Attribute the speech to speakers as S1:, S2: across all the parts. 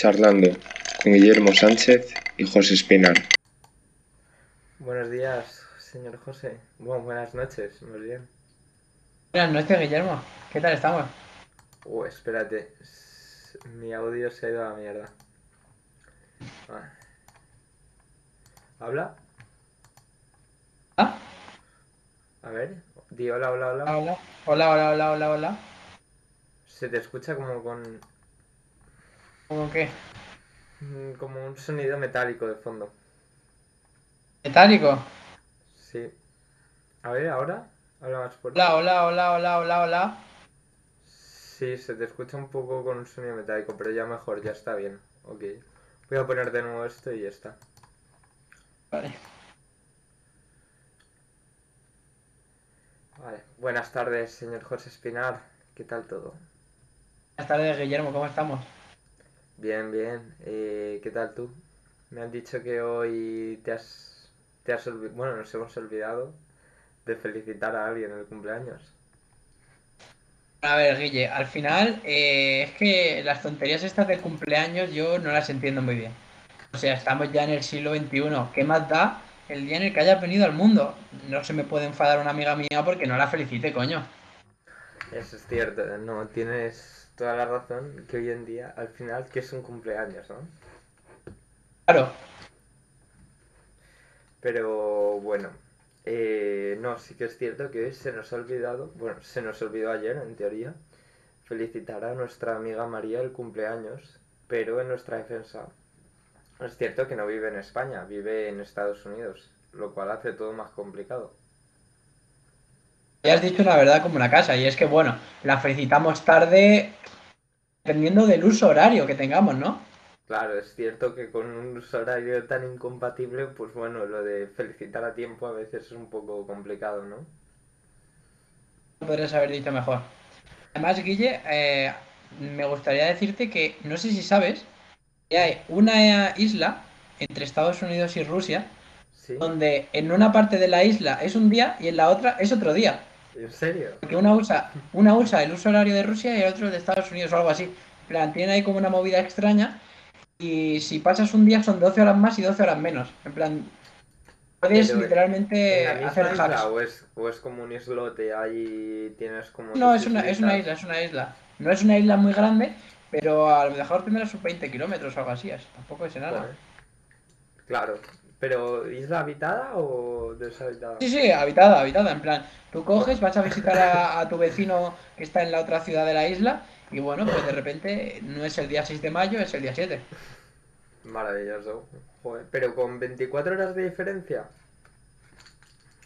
S1: charlando con Guillermo Sánchez y José Espinar.
S2: Buenos días, señor José. Bueno, buenas noches, más bien.
S3: Buenas noches, Guillermo. ¿Qué tal estamos?
S2: Uh, espérate. Mi audio se ha ido a la mierda. Ah. ¿Habla?
S3: ¿Ah?
S2: A ver, di hola, Hola,
S3: hola.
S2: hola.
S3: Hola, hola, hola, hola, hola.
S2: Se te escucha como con
S3: ¿Cómo qué?
S2: mm, como un sonido metálico de fondo.
S3: ¿Metálico?
S2: Sí. A ver, ahora. Habla más fuerte.
S3: Hola, hola, hola, hola, hola, hola.
S2: Sí, se te escucha un poco con un sonido metálico, pero ya mejor, ya está bien. Ok. Voy a poner de nuevo esto y ya está.
S3: Vale.
S2: Vale. Buenas tardes, señor José Espinar. ¿Qué tal todo?
S3: Buenas tardes, Guillermo. ¿Cómo estamos?
S2: Bien, bien. Eh, ¿qué tal tú? Me han dicho que hoy te has, te has bueno, nos hemos olvidado de felicitar a alguien en el cumpleaños.
S3: A ver, Guille, al final eh, es que las tonterías estas de cumpleaños yo no las entiendo muy bien. O sea, estamos ya en el siglo XXI. ¿Qué más da el día en el que hayas venido al mundo? No se me puede enfadar una amiga mía porque no la felicite, coño.
S2: Eso es cierto, no, tienes toda la razón que hoy en día, al final, que es un cumpleaños, ¿no?
S3: Claro,
S2: Pero bueno, eh, no, sí que es cierto que hoy se nos ha olvidado, bueno, se nos olvidó ayer en teoría, felicitar a nuestra amiga María el cumpleaños, pero en nuestra defensa es cierto que no vive en España, vive en Estados Unidos, lo cual hace todo más complicado.
S3: ya has dicho la verdad como una casa. Y es que, bueno, la felicitamos tarde dependiendo del uso horario que tengamos, ¿no?
S2: Claro, es cierto que con un uso horario tan incompatible, pues bueno, lo de felicitar a tiempo a veces es un poco complicado, ¿no?
S3: podrías haber dicho mejor. Además, Guille, eh, me gustaría decirte que no sé si sabes que hay una isla entre Estados Unidos y Rusia
S2: ¿Sí?
S3: donde en una parte de la isla es un día y en la otra es otro día.
S2: ¿En serio?
S3: Porque una usa, una usa el uso horario de Rusia y el otro de Estados Unidos o algo así. En plan, tienen ahí como una movida extraña y si pasas un día son 12 horas más y 12 horas menos. En plan, puedes
S2: Pero,
S3: literalmente
S2: ¿En la misma
S3: hacer
S2: isla
S3: hacks.
S2: o es, o es como un islote ahí tienes como
S3: No, es una, es una isla, es una isla. No es una isla muy grande, pero a lo mejor tendrá sus 20 kilómetros o algo así. Tampoco es nada.
S2: Claro, pero ¿isla habitada o deshabitada?
S3: Sí, sí, habitada, habitada. En plan, tú coges, vas a visitar a, a tu vecino que está en la otra ciudad de la isla y bueno, pues de repente no es el día 6 de mayo, es el día 7.
S2: Maravilloso. Joder, pero con 24 horas de diferencia.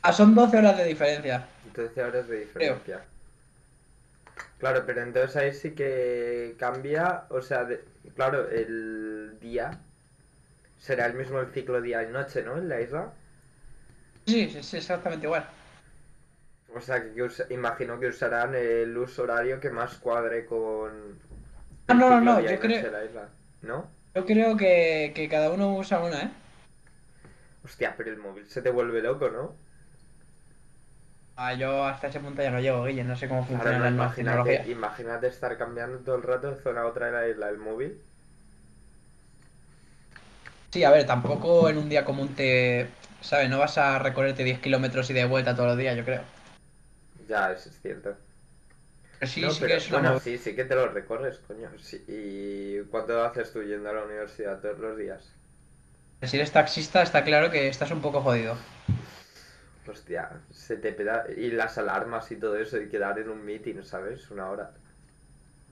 S3: Ah, son 12 horas de diferencia.
S2: 12 horas de diferencia. Claro, pero entonces ahí sí que cambia, o sea, de- claro, el día será el mismo el ciclo día y noche, ¿no? En la isla.
S3: Sí, sí, sí, exactamente igual.
S2: O sea, que, usa- imagino que usarán el uso horario que más cuadre con
S3: no, no, no, yo creo-
S2: la isla, ¿no?
S3: Yo creo que, que cada uno usa una, ¿eh?
S2: Hostia, pero el móvil se te vuelve loco, ¿no?
S3: Ah, yo hasta ese punto ya no llego, Guille, no sé cómo
S2: Ahora
S3: funcionan
S2: no,
S3: nuevas
S2: imagínate, imagínate estar cambiando todo el rato de zona a otra de la isla el móvil.
S3: Sí, a ver, tampoco en un día común te... ¿Sabes? No vas a recorrerte 10 kilómetros y de vuelta todos los días, yo creo.
S2: Ya, eso es cierto.
S3: Pero sí,
S2: No,
S3: sí
S2: pero
S3: que es
S2: bueno, sí, sí que te lo recorres, coño. Sí, ¿Y cuánto haces tú yendo a la universidad todos los días?
S3: Si eres taxista, está claro que estás un poco jodido.
S2: Hostia, se te peda... Y las alarmas y todo eso, y quedar en un meeting, ¿sabes? Una hora.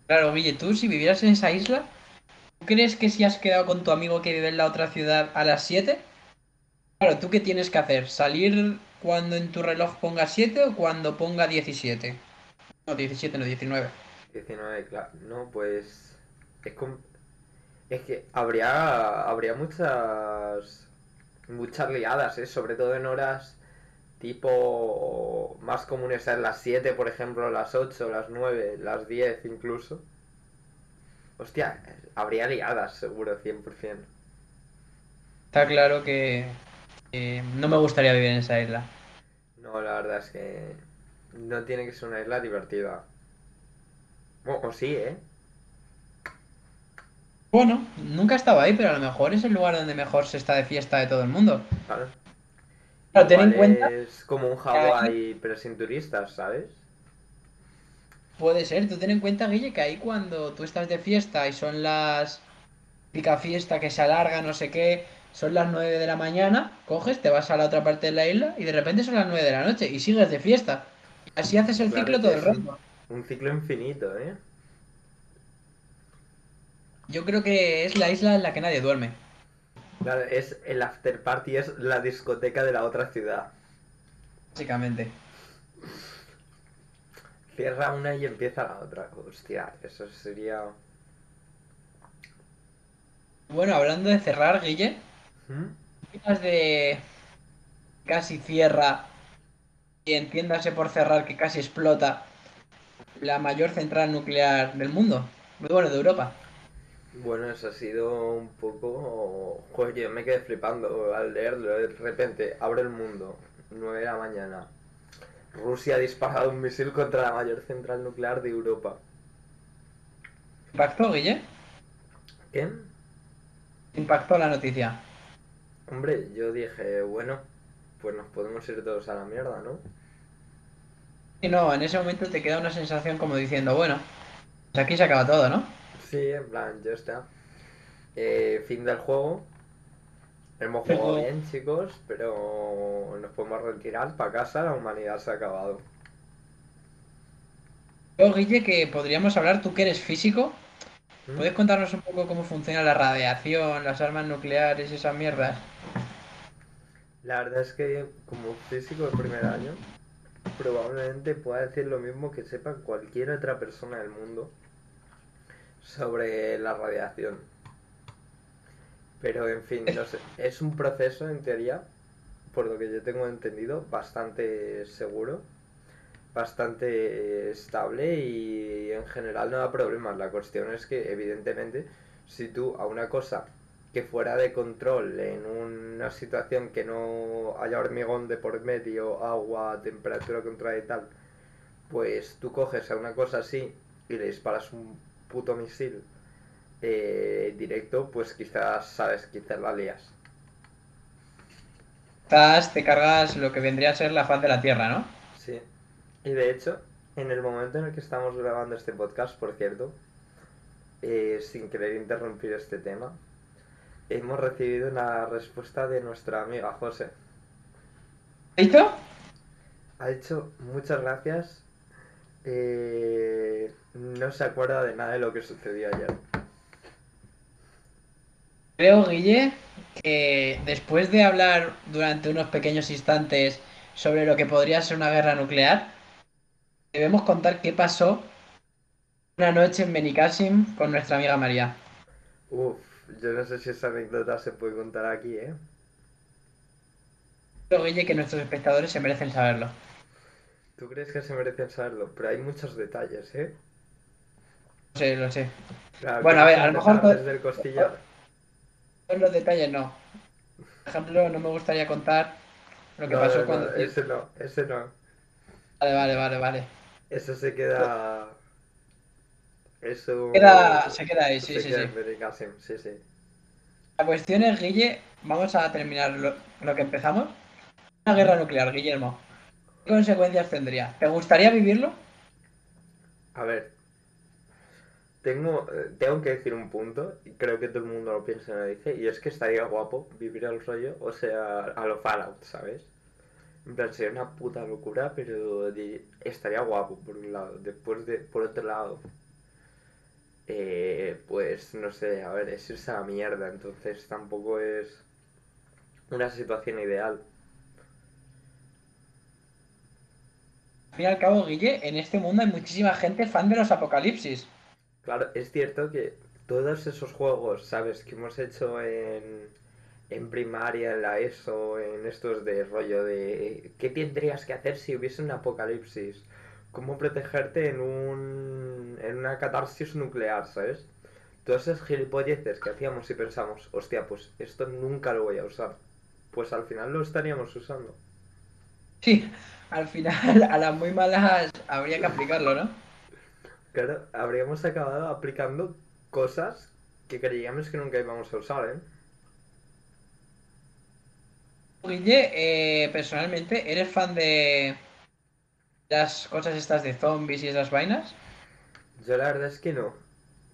S3: Claro, Guille, tú si vivieras en esa isla, ¿tú crees que si has quedado con tu amigo que vive en la otra ciudad a las 7? Claro, ¿tú qué tienes que hacer? ¿Salir cuando en tu reloj ponga 7 o cuando ponga 17? No, 17, no, 19.
S2: 19, claro. No, pues... Es, com- es que habría, habría muchas... Muchas liadas, ¿eh? Sobre todo en horas tipo más comunes, a las 7, por ejemplo, las 8, las 9, las 10 incluso. Hostia, habría liadas, seguro, 100%.
S3: Está claro que eh, no me gustaría vivir en esa isla.
S2: No, la verdad es que no tiene que ser una isla divertida. O, o sí, ¿eh?
S3: Bueno, nunca he estado ahí, pero a lo mejor es el lugar donde mejor se está de fiesta de todo el mundo.
S2: Claro.
S3: Pero ten en cuenta,
S2: Es como un Hawái, pero sin turistas, ¿sabes?
S3: Puede ser, tú ten en cuenta, Guille, que ahí cuando tú estás de fiesta y son las típica fiesta que se alarga, no sé qué, son las 9 de la mañana, coges, te vas a la otra parte de la isla y de repente son las 9 de la noche y sigues de fiesta. Así haces el
S2: Claro,
S3: ciclo todo el
S2: es un-
S3: rato.
S2: Un ciclo infinito, ¿eh?
S3: Yo creo que es la isla en la que nadie duerme.
S2: Claro, es el after party, es la discoteca de la otra ciudad.
S3: Básicamente.
S2: Cierra una y empieza la otra. Hostia, eso sería.
S3: Bueno, hablando de cerrar, Guille,
S2: ¿Mm?
S3: ¿qué opinas de casi cierra y entiéndase por cerrar que casi explota la mayor central nuclear del mundo? Bueno, de Europa.
S2: Bueno, eso ha sido un poco. Joder, yo me quedé flipando al leerlo. De repente, abre el mundo, 9 de la mañana. Rusia ha disparado un misil contra la mayor central nuclear de Europa.
S3: ¿Impactó, Guille?
S2: ¿Qué?
S3: Impactó la noticia.
S2: Hombre, yo dije, bueno, pues nos podemos ir todos a la mierda, ¿no?
S3: Y no, en ese momento te queda una sensación como diciendo, bueno, pues aquí se acaba todo, ¿no?
S2: Sí, en plan, ya está. Eh, fin del juego. Hemos
S3: Pero-
S2: jugado bien, chicos, pero nos podemos retirar para casa, la humanidad se ha acabado.
S3: Yo, Guille, que podríamos hablar, tú que eres físico,
S2: ¿Mm?
S3: ¿puedes contarnos un poco cómo funciona la radiación, las armas nucleares y esas mierdas?
S2: La verdad es que como físico de primer año, probablemente pueda decir lo mismo que sepa cualquier otra persona del mundo sobre la radiación. Pero en fin, no sé, es un proceso en teoría, por lo que yo tengo entendido, bastante seguro, bastante estable y en general no da problemas. La cuestión es que evidentemente si tú a una cosa que fuera de control en una situación que no haya hormigón de por medio, agua, temperatura controlada y tal, pues tú coges a una cosa así y le disparas un puto misil eh, directo, pues quizás, sabes, quizás la lías.
S3: Quizás te cargas lo que vendría a ser la faz de la Tierra, ¿no?
S2: Sí. Y de hecho, en el momento en el que estamos grabando este podcast, por cierto, eh, sin querer interrumpir este tema, hemos recibido una respuesta de nuestra amiga José.
S3: ¿Listo?
S2: Ha dicho muchas gracias. eh, no se acuerda de nada de lo que sucedió ayer.
S3: Creo, Guille, que después de hablar durante unos pequeños instantes sobre lo que podría ser una guerra nuclear, debemos contar qué pasó una noche en Benicassim con nuestra amiga María.
S2: Uf, yo no sé si esa anécdota se puede contar aquí, ¿eh?
S3: Creo, Guille, que nuestros espectadores se merecen saberlo.
S2: ¿Tú crees que se merecen saberlo? Pero hay muchos detalles, ¿eh?
S3: Lo sé, lo sé.
S2: Claro,
S3: Bueno, a ver,
S2: ¿quieres
S3: a lo mejor
S2: Desde el costillar.
S3: Todos los detalles no. Por ejemplo, no me gustaría contar lo que
S2: No,
S3: pasó
S2: no, no,
S3: cuando...
S2: ese no, ese no.
S3: Vale, vale, vale, vale.
S2: Eso se queda. Eso.
S3: Queda- se queda ahí, sí,
S2: se
S3: sí,
S2: queda
S3: sí.
S2: en Benicàssim, sí, sí.
S3: La cuestión es, Guille, vamos a terminar lo, lo que empezamos. Una guerra nuclear, Guillermo. ¿Qué consecuencias tendría? ¿Te gustaría vivirlo?
S2: A ver. Tengo, eh, tengo que decir un punto, y creo que todo el mundo lo piensa y lo dice, y es que estaría guapo vivir el rollo, o sea, a lo Fallout, ¿sabes? En plan, sería una puta locura, pero estaría guapo, por un lado. Después de, por otro lado, eh, pues no sé, a ver, es irse mierda, entonces tampoco es una situación ideal.
S3: Al fin y al cabo, Guille, en este mundo hay muchísima gente fan de los apocalipsis.
S2: Claro, es cierto que todos esos juegos, ¿sabes? Que hemos hecho en, en primaria, en la ESO, en estos de rollo de ¿qué tendrías que hacer si hubiese un apocalipsis? ¿Cómo protegerte en un en una catarsis nuclear, ¿sabes? Todas esas gilipolleces que hacíamos y pensamos, hostia, pues esto nunca lo voy a usar. Pues al final lo estaríamos usando.
S3: Sí, al final, a las muy malas habría que aplicarlo, ¿no?
S2: Claro, habríamos acabado aplicando cosas que creíamos que nunca íbamos a usar, ¿eh?
S3: Guille, eh, personalmente, ¿eres fan de las cosas estas de zombies y esas vainas?
S2: Yo la verdad es que no.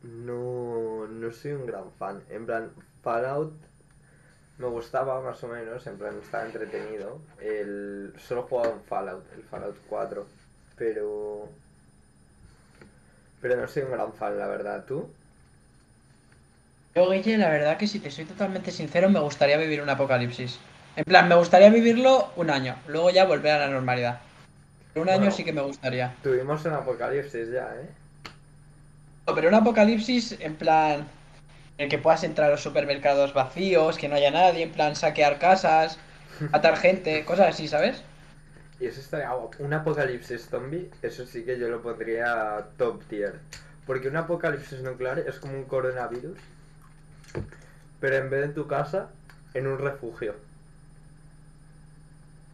S2: No, no soy un gran fan. En plan, Fallout me gustaba más o menos, en plan estaba entretenido. El, solo he jugado un Fallout, el Fallout 4. Pero... Pero no soy un gran fan, la verdad. ¿Tú?
S3: Yo, Guille, la verdad que si te soy totalmente sincero, me gustaría vivir un apocalipsis. En plan, me gustaría vivirlo un año, luego ya volver a la normalidad. Pero un año sí que me gustaría.
S2: Tuvimos un apocalipsis ya, ¿eh?
S3: No, Pero un apocalipsis en plan en el que puedas entrar a los supermercados vacíos, que no haya nadie, en plan saquear casas, matar gente, cosas así, ¿sabes?
S2: Y eso estaría guapo. Un apocalipsis zombie, eso sí que yo lo pondría top tier. Porque un apocalipsis nuclear es como un coronavirus. Pero en vez de en tu casa, en un refugio.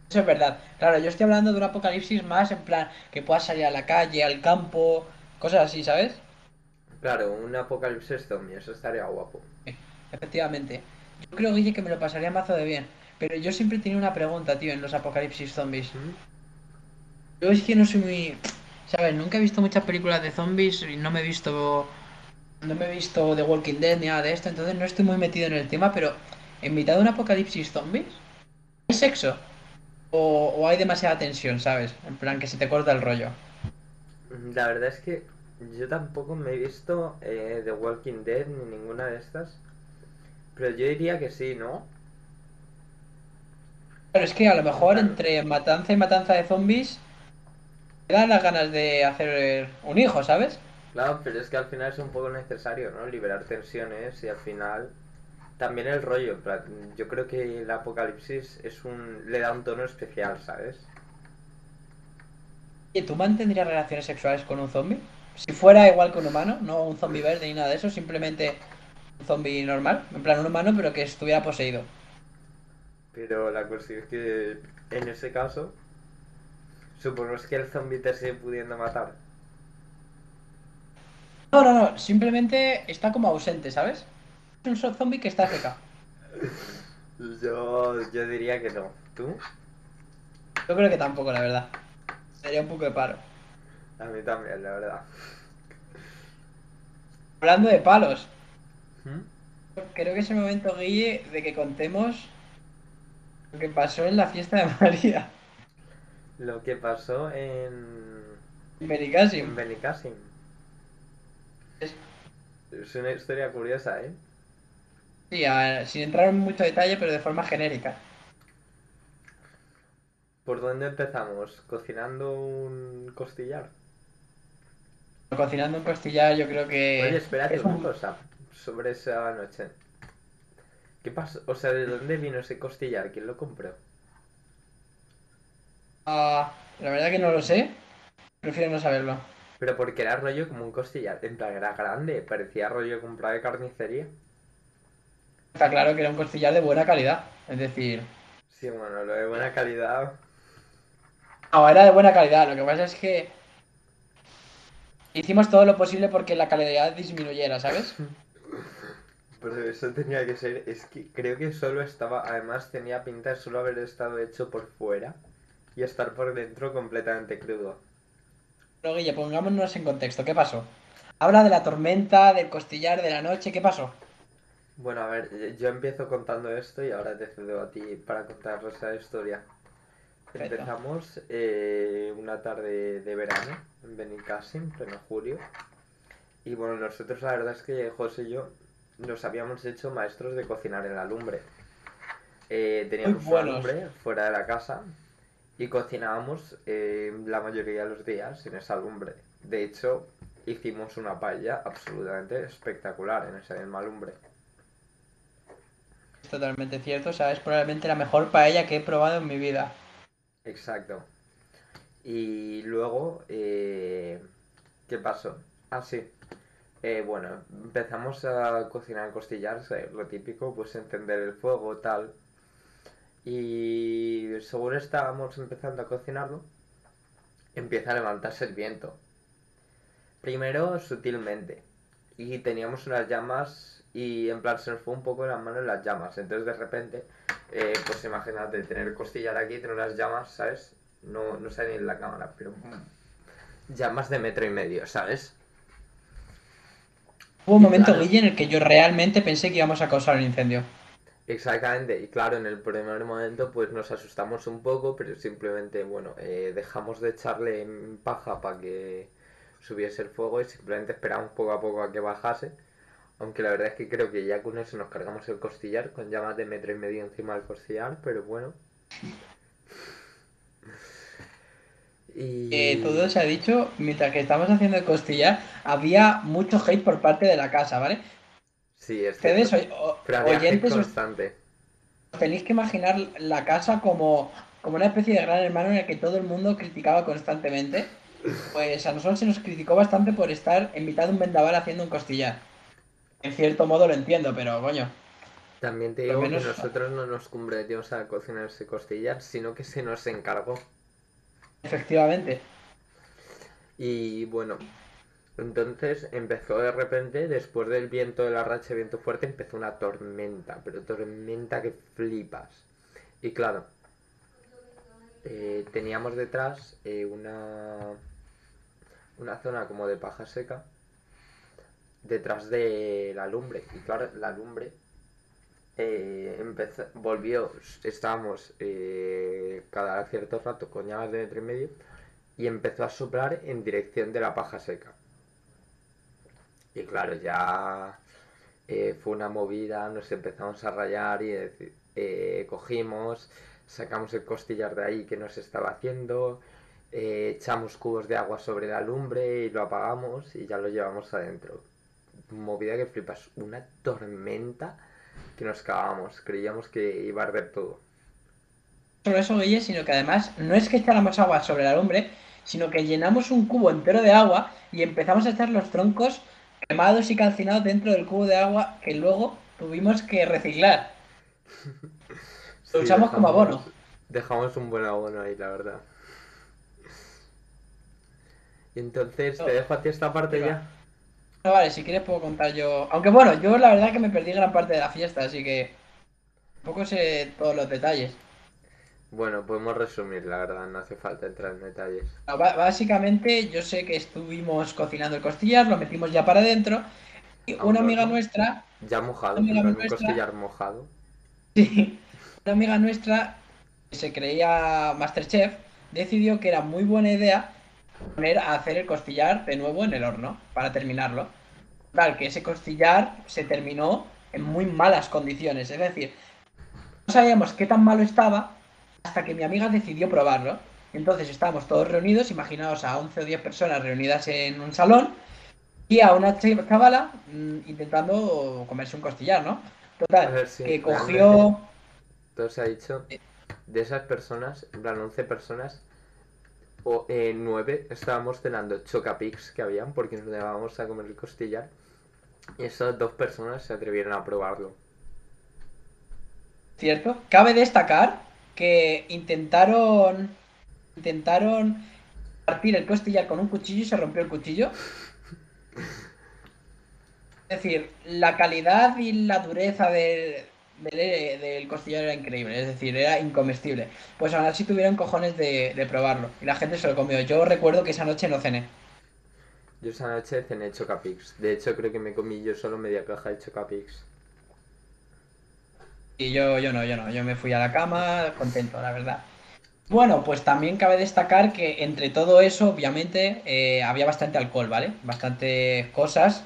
S3: Eso es verdad. Claro, yo estoy hablando de un apocalipsis más en plan que puedas salir a la calle, al campo, cosas así, ¿sabes?
S2: Claro, un apocalipsis zombie, eso estaría guapo.
S3: Efectivamente. Yo creo, Guille, que me lo pasaría mazo de bien. Pero yo siempre tenía una pregunta, tío, en los apocalipsis zombies.
S2: ¿Mm?
S3: Yo es que no soy muy... ¿Sabes? Nunca he visto muchas películas de zombies y no me he visto... No me he visto The Walking Dead ni nada de esto, entonces no estoy muy metido en el tema, pero en mitad de un apocalipsis zombies, ¿hay sexo? O, o hay demasiada tensión, ¿sabes? En plan que se te corta el rollo.
S2: La verdad es que yo tampoco me he visto eh, The Walking Dead ni ninguna de estas. Pero yo diría que sí, ¿no?
S3: Pero es que a lo mejor entre matanza y matanza de zombies, te dan las ganas de hacer un hijo, ¿sabes?
S2: Claro, pero es que al final es un poco necesario, ¿no? Liberar tensiones y al final también el rollo. Yo creo que el apocalipsis es un le da un tono especial, ¿sabes?
S3: ¿Y tú mantendrías relaciones sexuales con un zombie? Si fuera igual que un humano, no un zombie verde ni nada de eso, simplemente un zombie normal, en plan un humano pero que estuviera poseído.
S2: Pero la cuestión es que en ese caso, suponemos que el zombie te sigue pudiendo matar.
S3: No, no, no, simplemente está como ausente, ¿sabes? Es un zombie que está seca.
S2: Yo, yo diría que no. ¿Tú?
S3: Yo creo que tampoco, la verdad. Sería un poco de paro.
S2: A mí también, la verdad.
S3: Hablando de palos,
S2: ¿Mm?
S3: creo que es el momento, Guille, de que contemos lo que pasó en la fiesta de María.
S2: Lo que pasó en,
S3: En Benicassim.
S2: en Benicassim.
S3: Es-
S2: Es una historia curiosa, ¿eh?
S3: Sí, a- sin entrar en mucho detalle, pero de forma genérica.
S2: ¿Por dónde empezamos? ¿Cocinando un costillar?
S3: Cocinando un costillar, yo creo que.
S2: Oye, espérate
S3: es
S2: una
S3: un-
S2: cosa sobre esa noche. ¿Qué pasó? O sea, ¿de dónde vino ese costillar? ¿Quién lo compró?
S3: Ah, la verdad que no lo sé. Prefiero no saberlo.
S2: Pero porque era rollo como un costillar. En plan, era grande. Parecía rollo comprado de carnicería.
S3: Está claro que era un costillar de buena calidad. Es decir,
S2: Sí, bueno, lo de buena calidad.
S3: no, era de buena calidad. Lo que pasa es que hicimos todo lo posible porque la calidad disminuyera, ¿sabes?
S2: Pero eso tenía que ser. Es que creo que solo estaba. Además, tenía pinta de solo haber estado hecho por fuera y estar por dentro completamente crudo.
S3: Pero Guille, pongámonos en contexto. ¿Qué pasó? Habla de la tormenta, del costillar, de la noche. ¿Qué pasó?
S2: Bueno, a ver, yo empiezo contando esto y ahora te cedo a ti para contaros esa historia.
S3: Perfecto.
S2: Empezamos eh, una tarde de verano en Benicassim, pleno julio. Y bueno, nosotros la verdad es que José y yo nos habíamos hecho maestros de cocinar en la lumbre. Eh, teníamos una lumbre fuera de la casa y cocinábamos eh, la mayoría de los días en esa lumbre. De hecho, hicimos una paella absolutamente espectacular en esa misma lumbre.
S3: Es totalmente cierto. O sea, es probablemente la mejor paella que he probado en mi vida.
S2: Exacto. Y luego, eh, ¿qué pasó? Ah, sí. Eh, bueno, empezamos a cocinar costillas, eh, lo típico, pues encender el fuego, tal. Y según estábamos empezando a cocinarlo, empieza a levantarse el viento. Primero sutilmente. y teníamos unas llamas y en plan se nos fue un poco las manos las llamas. Entonces de repente, eh, pues imagínate, tener costillar aquí, tener unas llamas, ¿sabes? No, no sale ni en la cámara, pero llamas de metro y medio, ¿sabes?
S3: Hubo un momento,
S2: Claro.
S3: Guille, en el que yo realmente pensé que íbamos a causar un incendio.
S2: Exactamente, y claro, en el primer momento pues nos asustamos un poco, pero simplemente, bueno, eh, dejamos de echarle en paja para que subiese el fuego y simplemente esperamos poco a poco a que bajase. Aunque la verdad es que creo que ya con eso nos cargamos el costillar, con llamas de metro y medio encima del costillar, pero bueno. Y...
S3: Eh, todo se ha dicho, mientras que estamos haciendo el costillar, había mucho hate por parte de la casa, ¿vale?
S2: Sí, es
S3: Ustedes, o-
S2: Pero
S3: oyentes, os
S2: constante.
S3: tenéis que imaginar la casa como, como una especie de gran hermano en el que todo el mundo criticaba constantemente. Pues a nosotros se nos criticó bastante por estar en mitad de un vendaval haciendo un costillar. En cierto modo lo entiendo, pero coño.
S2: También te digo
S3: menos-
S2: que nosotros no nos comprometimos a cocinar ese costillar, sino que se nos encargó.
S3: Efectivamente.
S2: Y bueno, entonces empezó de repente, después del viento de la racha viento fuerte, empezó una tormenta, pero tormenta que flipas. Y claro, eh, teníamos detrás eh, una, una zona como de paja seca detrás de la lumbre. Y claro, la lumbre eh, empezó, volvió, estábamos eh, cada cierto rato con llamas de metro y medio y empezó a soplar en dirección de la paja seca. Y claro, ya eh, fue una movida, nos empezamos a rayar y cogimos, sacamos el costillar de ahí que nos estaba haciendo, echamos cubos de agua sobre la lumbre y lo apagamos y ya lo llevamos adentro. Movida que flipas, una tormenta que nos cagábamos, creíamos que iba a arder todo.
S3: solo eso, Guille, sino que además no es que echáramos agua sobre la lumbre, sino que llenamos un cubo entero de agua y empezamos a echar los troncos quemados y calcinados dentro del cubo de agua que luego tuvimos que reciclar. Lo
S2: Sí,
S3: usamos como abono.
S2: Dejamos un buen abono ahí, la verdad. Y entonces, te dejo a ti esta parte ya.
S3: No, vale, si quieres puedo contar yo. Aunque bueno, yo la verdad que me perdí gran parte de la fiesta, así que tampoco sé todos los detalles.
S2: Bueno, podemos resumir, la verdad, no hace falta entrar en detalles.
S3: No, Básicamente, yo sé que estuvimos cocinando el costillar, lo metimos ya para adentro. Y
S2: Aún
S3: una
S2: no,
S3: amiga
S2: ¿no?
S3: nuestra,
S2: Ya mojado,
S3: Amiga
S2: en plan, un
S3: nuestra.
S2: costillar mojado.
S3: sí, una amiga nuestra que se creía Masterchef, decidió que era muy buena idea poner a hacer el costillar de nuevo en el horno para terminarlo. Tal, que ese costillar se terminó en muy malas condiciones. Es decir, no sabíamos qué tan malo estaba hasta que mi amiga decidió probarlo. Entonces estábamos todos reunidos, imaginaos a 11 o 10 personas reunidas en un salón y a una ch- chavala mm, intentando comerse un costillar, ¿no? Total,
S2: ver, sí,
S3: que cogió...
S2: Todo se ha dicho, de esas personas, en plan 11 personas, o eh, 9 estábamos cenando chocapix que habían porque nos llevábamos a comer el costillar. Y esas dos personas se atrevieron a probarlo.
S3: ¿Cierto? Cabe destacar que intentaron intentaron partir el costillar con un cuchillo y se rompió el cuchillo. Es decir, la calidad y la dureza del, del costillar era increíble, es decir, era incomestible. Pues aún así tuvieron cojones de, de probarlo y la gente se lo comió. Yo recuerdo que esa noche no cené.
S2: Yo esa noche cené chocapix. De hecho, creo que me comí yo solo media caja de chocapix.
S3: Y yo, yo no, yo no, yo me fui a la cama contento, la verdad. Bueno, pues también cabe destacar que entre todo eso, obviamente, eh, había bastante alcohol, ¿vale? Bastante cosas.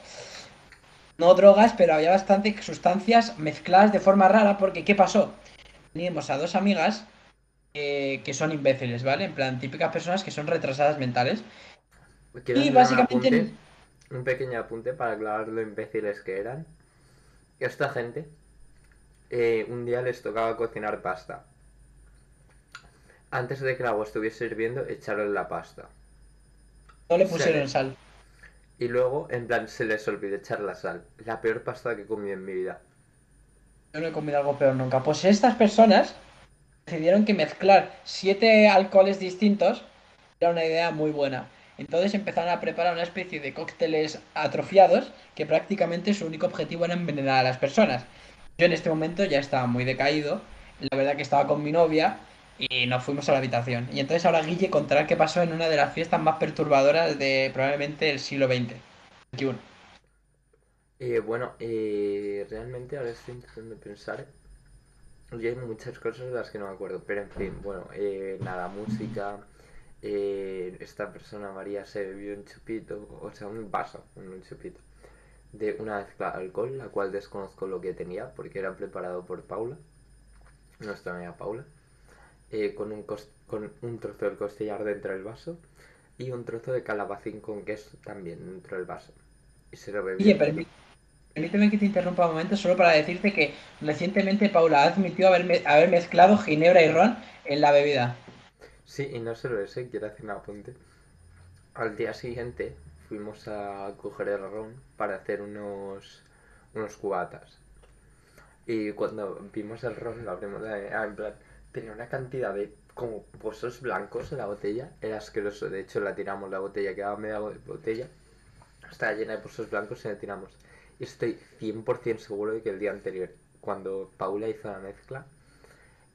S3: No drogas, pero había bastantes sustancias mezcladas de forma rara, porque ¿qué pasó? Teníamos a dos amigas eh, que son imbéciles, ¿vale? En plan, típicas personas que son retrasadas mentales. Y
S2: un
S3: básicamente-
S2: apunte, un pequeño apunte para aclarar lo imbéciles que eran. Esta gente, eh, un día les tocaba cocinar pasta. Antes de que el agua estuviese hirviendo, echaron la pasta.
S3: No le pusieron sal.
S2: Y luego, en plan, se les olvidó echar la sal. La peor pasta que comido en mi vida.
S3: Yo no he comido algo peor nunca. Pues estas personas decidieron que mezclar siete alcoholes distintos era una idea muy buena. Entonces empezaron a preparar una especie de cócteles atrofiados que prácticamente su único objetivo era envenenar a las personas. Yo en este momento ya estaba muy decaído, la verdad que estaba con mi novia y nos fuimos a la habitación. Y entonces ahora Guille contará qué pasó en una de las fiestas más perturbadoras de probablemente el siglo XX. XXI.
S2: Eh, bueno, eh, realmente ahora estoy intentando pensar. Y hay muchas cosas de las que no me acuerdo. Pero en fin, bueno, eh, nada, música. eh, esta persona María se bebió un chupito, o sea, un vaso, un, chupito, de una mezcla de alcohol, la cual desconozco lo que tenía, porque era preparado por Paula, nuestra amiga Paula, eh, con, un con un trozo del costillar dentro del vaso y un trozo de calabacín con queso también dentro del vaso. Y se lo bebió.
S3: Permí- permíteme que te interrumpa un momento solo para decirte que recientemente Paula admitió haber, me- haber mezclado ginebra y ron en la bebida.
S2: Sí, y no solo eso, quiero hacer un apunte. Al día siguiente fuimos a coger el ron para hacer unos, unos cubatas. Y cuando vimos el ron, lo abrimos, eh, en plan, tenía una cantidad de como pozos blancos en la botella, era asqueroso. De hecho, la tiramos la botella, quedaba media bo- botella, estaba llena de pozos blancos y la tiramos. Y estoy 100% seguro de que el día anterior, cuando Paula hizo la mezcla,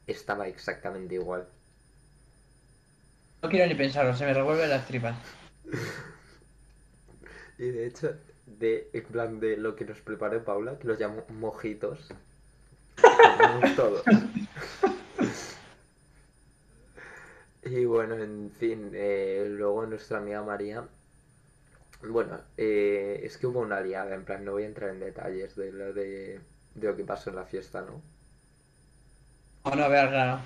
S2: estaba exactamente igual.
S3: No quiero ni pensarlo, se me revuelven las tripas.
S2: Y de hecho, de, en plan de lo que nos preparó Paula, que los llamo mojitos. todos. Y bueno, en fin, eh, luego nuestra amiga María. Bueno, eh, es que hubo una liada, en plan, no voy a entrar en detalles de lo de, de lo que pasó en la fiesta, ¿no?
S3: No, no, veas raro.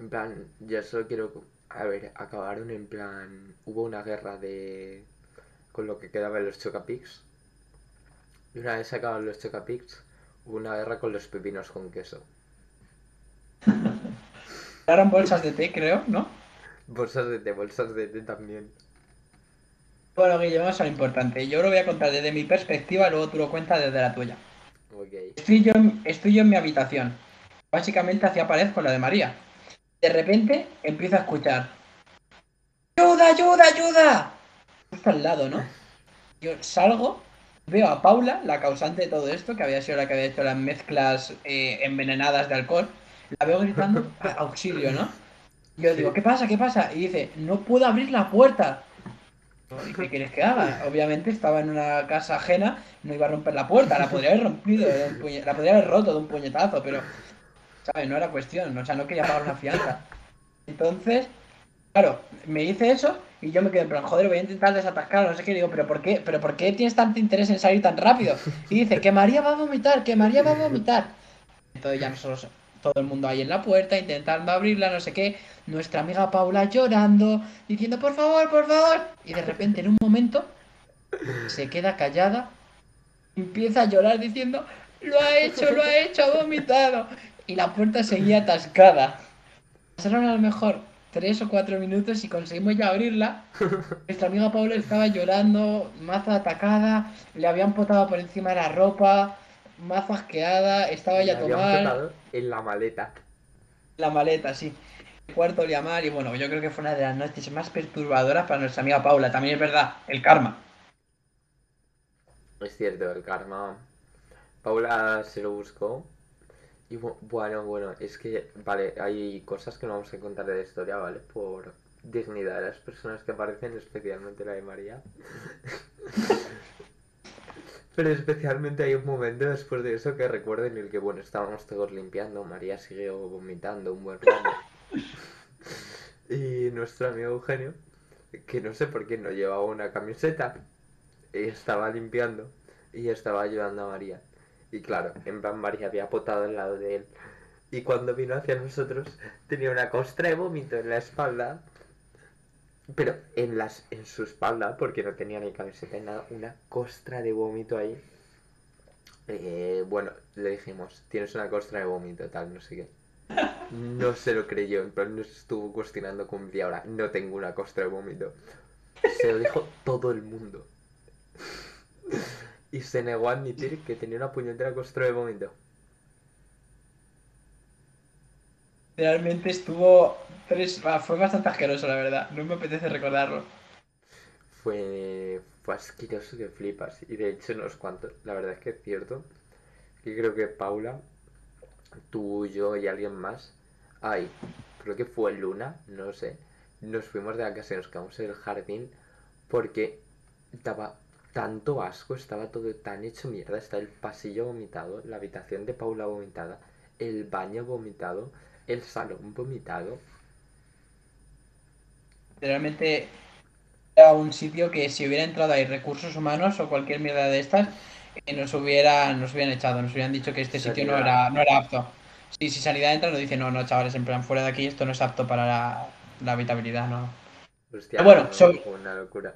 S2: En plan, yo solo quiero. A ver, acabaron en plan. Hubo una guerra de. con lo que quedaba de los Chocapics. Y una vez se acabaron los Chocapics, hubo una guerra con los pepinos con queso.
S3: Eran bolsas de té, creo, ¿no?
S2: Bolsas de té, bolsas de té también.
S3: Bueno, Guille, vamos a lo importante. Yo lo voy a contar desde mi perspectiva, luego tú lo cuentas desde la tuya. Estoy yo, en- estoy yo en mi habitación. Básicamente hacía pared con la de María. De repente empiezo a escuchar. ¡Ayuda, ayuda, ayuda! Justo al lado, ¿no? Yo salgo, veo a Paula, la causante de todo esto, que había sido la que había hecho las mezclas eh, envenenadas de alcohol. La veo gritando "A- auxilio, ¿no? Yo digo, ¿qué pasa? ¿Qué pasa? Y dice, no puedo abrir la puerta. ¿Y qué quieres que haga? Obviamente estaba en una casa ajena, no iba a romper la puerta, la podría haber rompido, puñe- la podría haber roto de un puñetazo, pero, ¿sabes? No era cuestión, o sea, no quería pagar una fianza. Entonces, claro, me dice eso y yo me quedo en plan, joder, voy a intentar desatascar, no sé qué, digo, pero ¿por qué? ¿Pero por qué tienes tanto interés en salir tan rápido? Y dice, que María va a vomitar, que María va a vomitar. Entonces ya nosotros, todo el mundo ahí en la puerta, intentando abrirla, no sé qué, nuestra amiga Paula llorando, diciendo, por favor, por favor. Y de repente, en un momento, se queda callada, empieza a llorar diciendo, lo ha hecho, lo ha hecho, ha vomitado. Y la puerta seguía atascada. Pasaron a lo mejor tres o cuatro minutos y conseguimos ya abrirla. Nuestra amiga Paula estaba llorando, mazo atacada, le habían potado por encima de la ropa, mazo asqueada, estaba ya
S2: petado en la maleta.
S3: la maleta, sí. El cuarto olía mal y bueno, yo creo que fue una de las noches más perturbadoras para nuestra amiga Paula. También es verdad, el karma.
S2: Es cierto, el karma. Paula se lo buscó. Y bu- bueno, bueno, es que, vale, hay cosas que no vamos a contar de la historia, ¿vale? Por dignidad de las personas que aparecen, especialmente la de María. Pero especialmente hay un momento después de eso que recuerdo en el que, bueno, estábamos todos limpiando, María siguió vomitando un buen rato. Y nuestro amigo Eugenio, que no sé por qué no llevaba una camiseta, y estaba limpiando y estaba ayudando a María. Y claro, en plan María había potado al lado de él. Y cuando vino hacia nosotros tenía una costra de vómito en la espalda. Pero en, las, en su espalda, porque no tenía ni camiseta ni nada, una costra de vómito ahí. Eh, bueno, le dijimos, tienes una costra de vómito, tal, no sé qué. No se lo creyó, en plan nos estuvo cuestionando como media hora, no tengo una costra de vómito. Se lo dijo todo el mundo. Y se negó a admitir que tenía una puñetera costra de vómito.
S3: Realmente estuvo tres, fue bastante asqueroso, la verdad. No me apetece recordarlo.
S2: Fue, fue asqueroso que flipas. Y de hecho, unos cuantos. La verdad es que es cierto. Que creo que Paula, tú, yo y alguien más. Ay, creo que fue Luna, no sé. Nos fuimos de la casa y nos quedamos en el jardín porque daba tanto asco, estaba todo tan hecho mierda. Está el pasillo vomitado, la habitación de Paula vomitada, el baño vomitado, el salón vomitado.
S3: Realmente era un sitio que si hubiera entrado ahí recursos humanos o cualquier mierda de estas, eh, nos, hubiera, nos hubieran echado, nos hubieran dicho que este sitio no era, no era apto. Sí, si sanidad entra, nos dice, no, no, chavales, en plan, fuera de aquí, esto no es apto para la, la habitabilidad, no.
S2: Hostia,
S3: Bueno,
S2: no,
S3: sobre-
S2: fue una locura.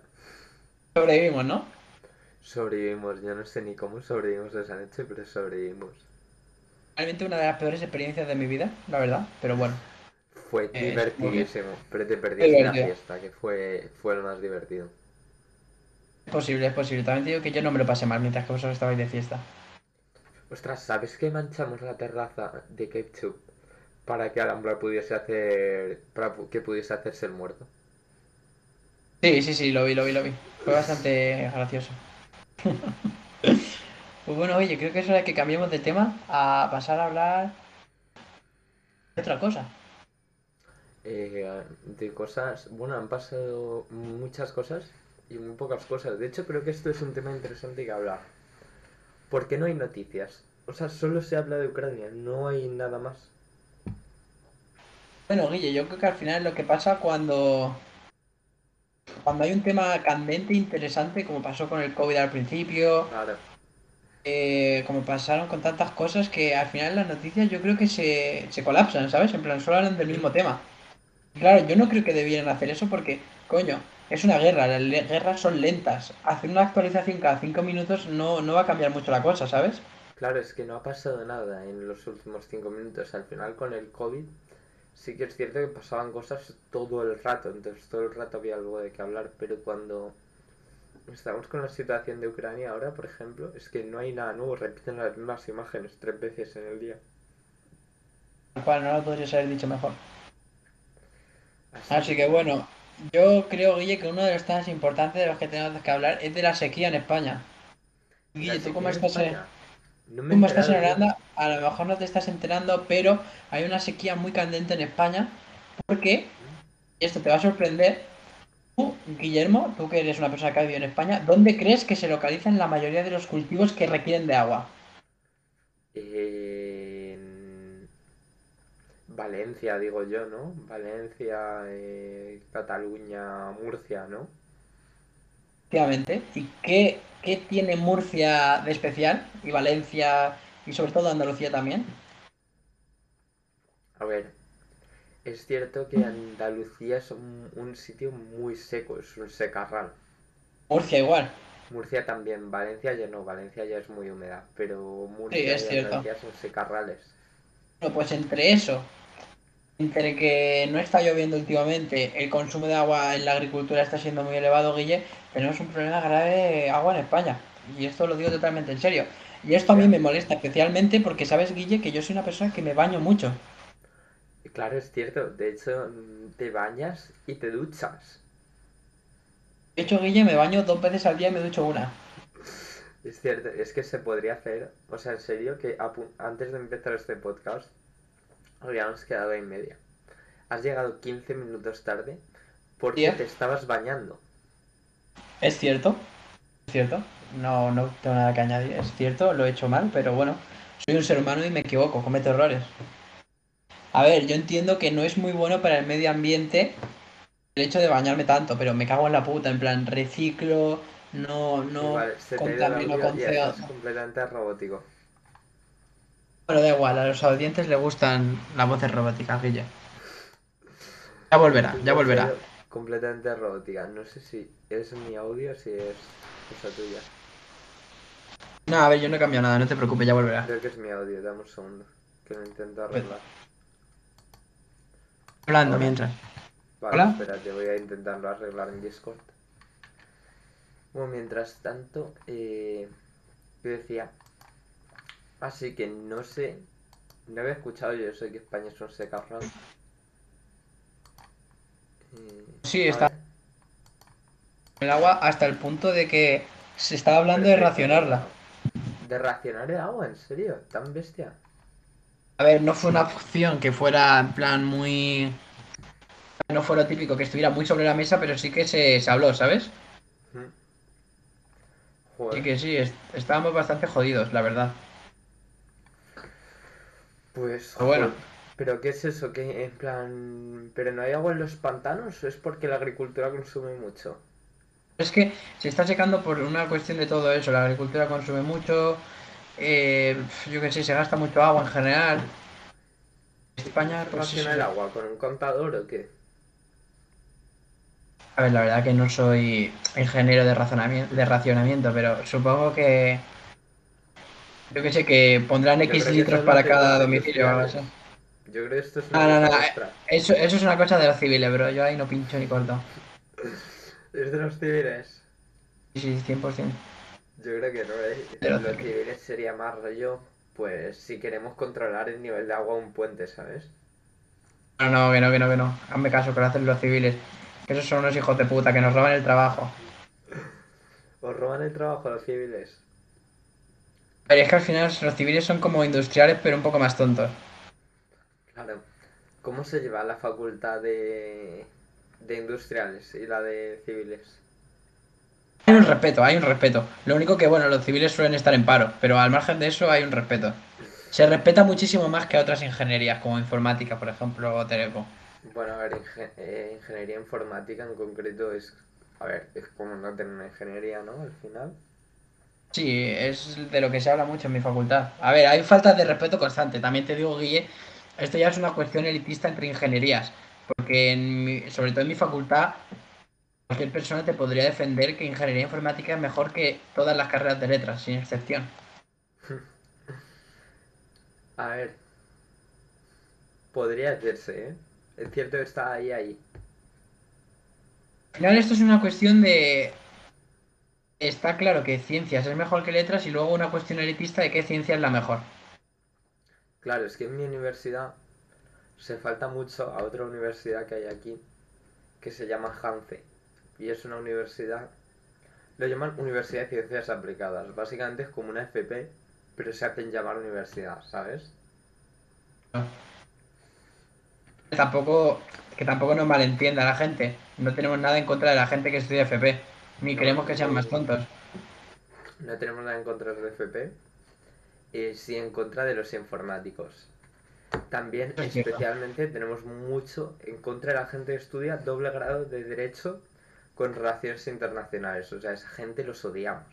S3: Sobrevivimos, ¿no?
S2: Sobrevivimos, yo no sé ni cómo sobrevivimos esa noche, pero sobrevivimos.
S3: Realmente una de las peores experiencias de mi vida, la verdad, pero bueno.
S2: Fue
S3: Eh,
S2: divertidísimo, pero te perdiste la fiesta, que fue, fue lo más divertido.
S3: Es posible, es posible. También te digo que yo no me lo pasé mal mientras que vosotros estabais de fiesta.
S2: Ostras, ¿sabes que manchamos la terraza de ketchup para que Alhambra pudiese hacer, para que pudiese hacerse el muerto?
S3: Sí, sí, sí, lo vi, lo vi, lo vi. Fue bastante gracioso. Pues bueno, oye, creo que es hora de que cambiemos de tema a pasar a hablar de otra cosa.
S2: Eh, de cosas, bueno, han pasado muchas cosas y muy pocas cosas. De hecho, creo que esto es un tema interesante que hablar. ¿Por qué no hay noticias? O sea, solo se habla de Ucrania, no hay nada más.
S3: Bueno, Guille, yo creo que al final es lo que pasa cuando cuando hay un tema candente e interesante, como pasó con el COVID al principio,
S2: Claro.
S3: Eh, como pasaron con tantas cosas que al final las noticias yo creo que se, se colapsan, ¿sabes? En plan, solo hablan del mismo tema. Claro, yo no creo que debieran hacer eso porque, coño, es una guerra, las guerras son lentas. Hacer una actualización cada cinco minutos no, no va a cambiar mucho la cosa, ¿sabes?
S2: Claro, es que no ha pasado nada en los últimos cinco minutos. Al final, con el COVID, sí que es cierto que pasaban cosas todo el rato. Entonces, todo el rato había algo de qué hablar. Pero cuando estamos con la situación de Ucrania ahora, por ejemplo, es que no hay nada nuevo. Repiten las mismas imágenes tres veces en el día.
S3: No lo podrías haber dicho mejor.
S2: Así,
S3: Así que bueno, yo creo, Guille, que uno de los temas importantes de los que tenemos que hablar es de la sequía en España.
S2: ¿La
S3: Guille, tú como
S2: en
S3: estás, en-?
S2: No me
S3: como estás en. Holanda, a lo mejor no te estás enterando, pero hay una sequía muy candente en España porque, y esto te va a sorprender, tú, Guillermo, tú que eres una persona que ha vivido en España, ¿dónde crees que se localizan la mayoría de los cultivos que requieren de agua?
S2: En Valencia, digo yo, ¿no? Valencia, eh, Cataluña, Murcia, ¿no?
S3: Efectivamente. ¿Y qué, qué tiene Murcia de especial? Y Valencia, y sobre todo Andalucía también.
S2: A ver, es cierto que Andalucía es un, un sitio muy seco, es un secarral.
S3: Murcia igual.
S2: Murcia también, Valencia ya no, Valencia ya es muy húmeda, pero
S3: Sí,
S2: Murcia
S3: es
S2: y
S3: cierto.
S2: Andalucía son secarrales.
S3: Bueno, pues entre eso, entre que no está lloviendo últimamente, el consumo de agua en la agricultura está siendo muy elevado, Guille, tenemos un problema grave de agua en España. Y esto lo digo totalmente en serio. Y esto a mí me molesta especialmente porque sabes, Guille, que yo soy una persona que me baño mucho.
S2: Claro, es cierto, de hecho te bañas y te duchas.
S3: De hecho, Guille, me baño dos veces al día y me ducho una.
S2: Es cierto, es que se podría hacer, o sea, en serio, que antes de empezar este podcast habíamos quedado en media. Has llegado 15 minutos tarde porque
S3: Diez.
S2: te estabas bañando.
S3: Es cierto, es cierto. No, no tengo nada que añadir, es cierto, lo he hecho mal, pero bueno, soy un ser humano y me equivoco, cometo errores. A ver, yo entiendo que no es muy bueno para el medio ambiente el hecho de bañarme tanto, pero me cago en la puta, en plan, reciclo, no, no
S2: Igual, se
S3: contamino con
S2: y
S3: CO2.
S2: estás completamente robótico.
S3: Bueno, da igual, a los audientes les gustan las voces robóticas, Guille. Ya volverá, ya volverá.
S2: Completamente robótica. No sé si es mi audio o si es cosa tuya.
S3: No, a ver, yo no he cambiado nada, no te preocupes, ya volverá.
S2: Creo que es mi audio, dame un segundo. Que lo intento arreglar.
S3: Hablando
S2: Hola.
S3: mientras.
S2: Vale,
S3: Hola.
S2: espérate, voy a intentarlo arreglar en Discord. Bueno, mientras tanto, eh, yo decía, así que no sé No había escuchado yo de que España es un secarral.
S3: Sí, está- El agua hasta el punto de que se estaba hablando de racionarla.
S2: De racionar el agua, ¿en serio? ¿Tan bestia?
S3: A ver, no fue una opción que fuera en plan muy... No fuera típico, que estuviera muy sobre la mesa, pero sí que se, se habló, ¿sabes?
S2: Mm. Joder.
S3: Sí que sí, es- estábamos bastante jodidos, la verdad.
S2: Pues,
S3: Pero bueno.
S2: ¿Pero qué es eso? que en plan... ¿Pero no hay agua en los pantanos o es porque la agricultura consume mucho?
S3: Es que se está secando por una cuestión de todo eso. La agricultura consume mucho, eh, yo que sé, se gasta mucho agua en general. España,
S2: ¿Raciona
S3: sí.
S2: el agua con un contador o qué?
S3: A ver, la verdad que no soy ingeniero de razonamiento, de racionamiento, pero supongo que yo que sé que pondrán X litros para cada domicilio o algo así.
S2: industriales. Yo creo que esto es una
S3: no,
S2: nuestra.
S3: Eso, eso es una cosa de los civiles, bro. Yo ahí no pincho ni corto.
S2: Es de los civiles.
S3: Sí, sí, 100%.
S2: Yo creo que no, ¿eh?
S3: Los civiles.
S2: civiles sería más rollo, pues si queremos controlar el nivel de agua a un puente, ¿sabes?
S3: No, no, que no, que no, que no. Hazme caso, que lo hacen los civiles. Que esos son unos hijos de puta que nos roban el trabajo.
S2: Os roban el trabajo a los civiles.
S3: Pero es que al final los civiles son como industriales, pero un poco más tontos.
S2: Claro. ¿Cómo se lleva la facultad de, de industriales y la de civiles?
S3: Hay un respeto, hay un respeto. Lo único que, bueno, los civiles suelen estar en paro, pero al margen de eso hay un respeto. Se respeta muchísimo más que otras ingenierías, como informática, por ejemplo, o teleco.
S2: Bueno, a ver, eh, ingeniería informática en concreto es, a ver, es como no tener una ingeniería, ¿no? Al final.
S3: Sí, es de lo que se habla mucho en mi facultad. A ver, hay faltas de respeto constante. También te digo, Guille, esto ya es una cuestión elitista entre ingenierías. Porque en mi- sobre todo en mi facultad, cualquier persona te podría defender que ingeniería informática es mejor que todas las carreras de letras, sin excepción.
S2: A ver. Podría hacerse, ¿eh? Es cierto que está ahí, ahí.
S3: Al final esto es una cuestión de... Está claro que ciencias es mejor que letras y luego una cuestión elitista de qué ciencia es la mejor.
S2: Claro, es que en mi universidad se falta mucho a otra universidad que hay aquí, que se llama Hanze. Y es una universidad, lo llaman Universidad de Ciencias Aplicadas. Básicamente es como una FP, pero se hacen llamar universidad, ¿sabes?
S3: Tampoco, que tampoco nos malentienda la gente. No tenemos nada en contra de la gente que estudia FP. Ni
S2: No,
S3: queremos que sean
S2: no.
S3: más tontos.
S2: No tenemos nada en contra del FP, eh, sí en contra de los informáticos. También,
S3: Eso es cierto.
S2: especialmente, tenemos mucho en contra de la gente que estudia doble grado de Derecho con relaciones internacionales. O sea, esa gente los odiamos.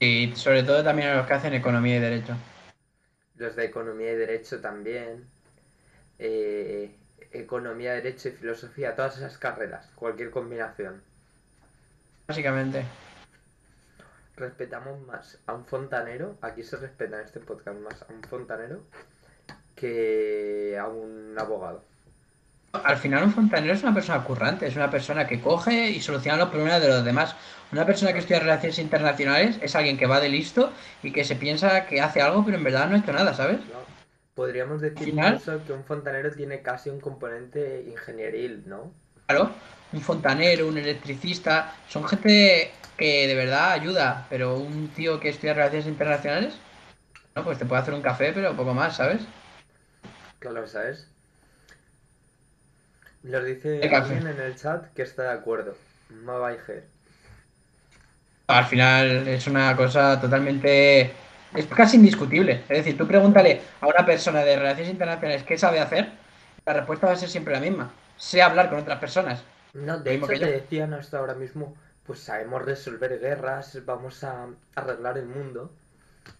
S3: Y sobre todo también a los que hacen economía y derecho.
S2: Los de Economía y Derecho también. eh, economía, Derecho y Filosofía, todas esas carreras, cualquier combinación.
S3: Básicamente.
S2: Respetamos más a un fontanero, aquí se respeta en este podcast más a un fontanero que a un abogado.
S3: Al final un fontanero es una persona currante, es una persona que coge y soluciona los problemas de los demás. Una persona que estudia relaciones internacionales es alguien que va de listo y que se piensa que hace algo, pero en verdad no ha hecho nada, ¿sabes?
S2: ¿no? Podríamos decir
S3: final-
S2: incluso que un fontanero tiene casi un componente ingenieril, ¿no?
S3: Claro, un fontanero, un electricista, son gente que de verdad ayuda, pero un tío que estudia relaciones internacionales, no, pues te puede hacer un café, pero poco más, ¿sabes?
S2: Claro, ¿sabes? Nos dice alguien en el chat que está de acuerdo. Mabaiger.
S3: Al final es una cosa totalmente... Es casi indiscutible. Es decir, tú pregúntale a una persona de relaciones internacionales qué sabe hacer, la respuesta va a ser siempre la misma. Sé hablar con otras personas.
S2: No, de hecho
S3: que
S2: te decían hasta ahora mismo, pues sabemos resolver guerras, vamos a arreglar el mundo.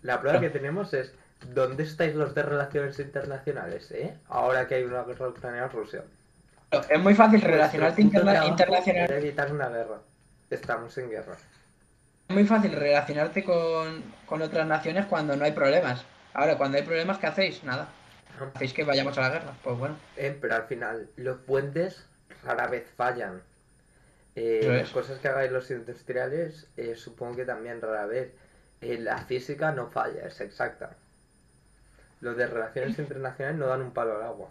S2: La prueba que tenemos es, ¿dónde estáis los de relaciones internacionales, eh? Ahora que hay una guerra Ucrania-Rusia.
S3: Es muy fácil relacionarte interna- internacional.
S2: evitar una guerra. Estamos en guerra.
S3: Es muy fácil relacionarte con, con otras naciones cuando no hay problemas. Ahora, cuando hay problemas, ¿qué hacéis? Nada. ¿Hacéis que vayamos a la guerra? Pues bueno.
S2: Eh, pero al final, los puentes rara vez fallan. Eh, las cosas que hagáis los industriales, eh, supongo que también rara vez. La física no falla, es exacta. Los de relaciones internacionales no dan un palo al agua.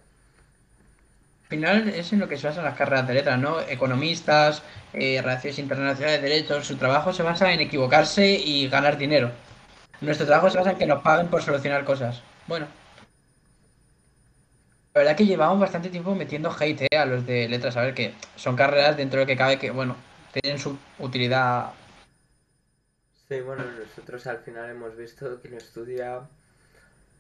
S3: Al final es en lo que se basan las carreras de letras, ¿no? Economistas, eh, relaciones internacionales, derechos, su trabajo se basa en equivocarse y ganar dinero. Nuestro trabajo se basa en que nos paguen por solucionar cosas. Bueno. La verdad que llevamos bastante tiempo metiendo hate eh, a los de letras, a ver que son carreras dentro de lo que cabe que, bueno, tienen su utilidad.
S2: Sí, bueno, nosotros al final hemos visto que estudia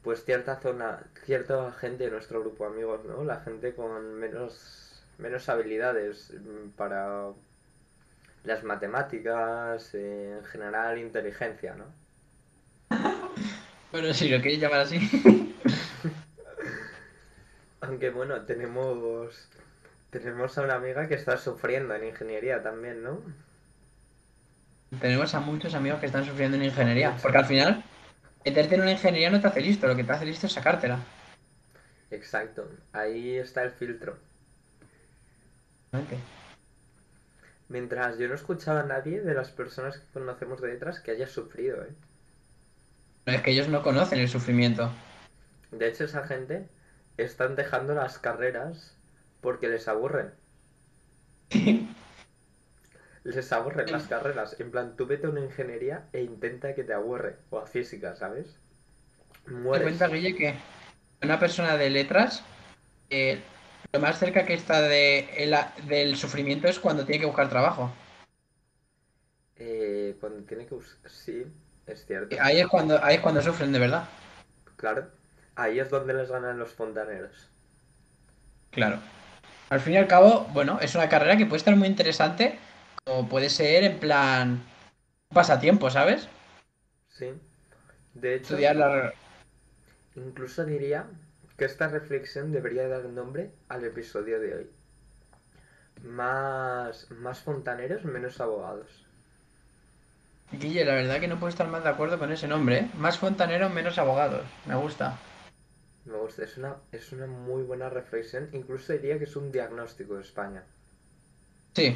S2: pues cierta zona, cierta gente de nuestro grupo de amigos, ¿no? La gente con menos, menos habilidades mm, para las matemáticas, eh, en general inteligencia, ¿no?
S3: Bueno, si lo queréis llamar así.
S2: Aunque bueno, tenemos tenemos a una amiga que está sufriendo en ingeniería también, ¿no?
S3: Tenemos a muchos amigos que están sufriendo en ingeniería, porque al final meterte en una ingeniería no te hace listo, lo que te hace listo es sacártela.
S2: Exacto, ahí está el filtro. Mientras yo no escuchaba a nadie de las personas que conocemos de detrás que haya sufrido, ¿eh?
S3: Es que ellos no conocen el sufrimiento.
S2: De hecho, esa gente están dejando las carreras porque les aburren. les aburren las carreras. En plan, tú vete a una ingeniería e intenta que te aburre. O a física, ¿sabes?
S3: Mueres. cuenta, Guille, que una persona de letras, eh, lo más cerca que está de, del sufrimiento es cuando tiene que buscar trabajo.
S2: Eh, cuando tiene que buscar... Sí, es cierto.
S3: Ahí es, cuando, ahí es cuando sufren de verdad.
S2: Claro. Ahí es donde les ganan los fontaneros.
S3: Claro. Al fin y al cabo, bueno, es una carrera que puede estar muy interesante o puede ser en plan pasatiempo, ¿sabes?
S2: Sí. De hecho,
S3: Estudiar
S2: incluso diría que esta reflexión debería dar nombre al episodio de hoy. Más, más fontaneros, menos abogados.
S3: Guille, la verdad que no puedo estar más de acuerdo con ese nombre. ¿eh? Más fontaneros, menos abogados. Me gusta.
S2: Me gusta, es una, es una muy buena reflexión. Incluso diría que es un diagnóstico de España.
S3: Sí,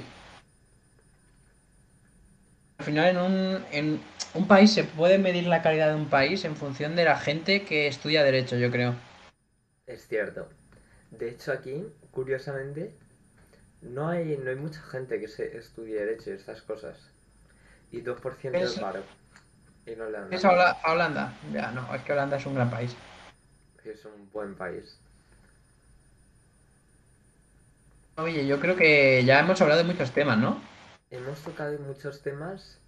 S3: al final en un, en un país se puede medir la calidad de un país en función de la gente que estudia derecho, yo creo.
S2: Es cierto. De hecho aquí, curiosamente, no hay, no hay mucha gente que se estudie derecho y estas cosas. Y 2% es, paro.
S3: Y no Holanda. ¿Es Holanda? Ya, no, es que Holanda es un gran país.
S2: Es un buen país.
S3: Oye, yo creo que ya hemos hablado de muchos temas, ¿no?
S2: Hemos tocado muchos temas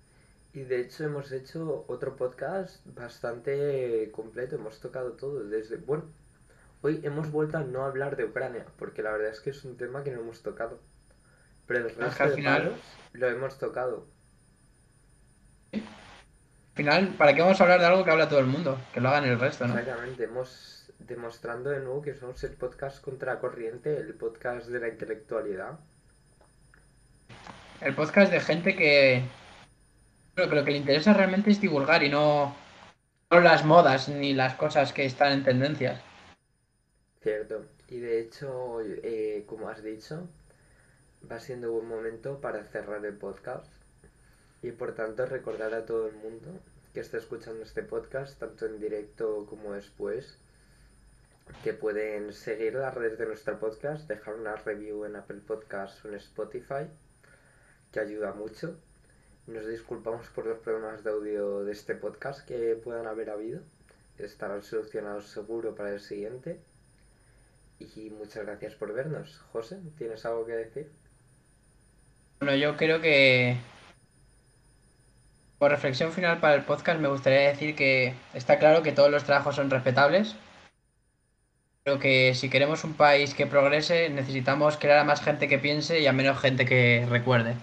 S2: y de hecho hemos hecho otro podcast bastante completo, hemos tocado todo, desde, bueno, hoy hemos vuelto a no hablar de Ucrania, porque la verdad es que es un tema que no hemos tocado, pero el resto al final... lo hemos tocado.
S3: Al final, ¿para qué vamos a hablar de algo que habla todo el mundo? Que lo hagan el resto, ¿no?
S2: Exactamente, hemos demostrando de nuevo que somos el podcast contracorriente, el podcast de la intelectualidad.
S3: El podcast de gente que. Pero que lo que le interesa realmente es divulgar y no, no las modas ni las cosas que están en tendencias.
S2: Cierto. Y de hecho, eh, como has dicho, va siendo buen momento para cerrar el podcast. Y por tanto, recordar a todo el mundo que está escuchando este podcast, tanto en directo como después, que pueden seguir las redes de nuestro podcast, dejar una review en Apple Podcasts o en Spotify que ayuda mucho. Nos disculpamos por los problemas de audio de este podcast que puedan haber habido. Estarán solucionados seguro para el siguiente. Y muchas gracias por vernos. José, ¿tienes algo que decir?
S3: Bueno, yo creo que por reflexión final para el podcast me gustaría decir que está claro que todos los trabajos son respetables, Creo que si queremos un país que progrese necesitamos crear a más gente que piense y a menos gente que recuerde.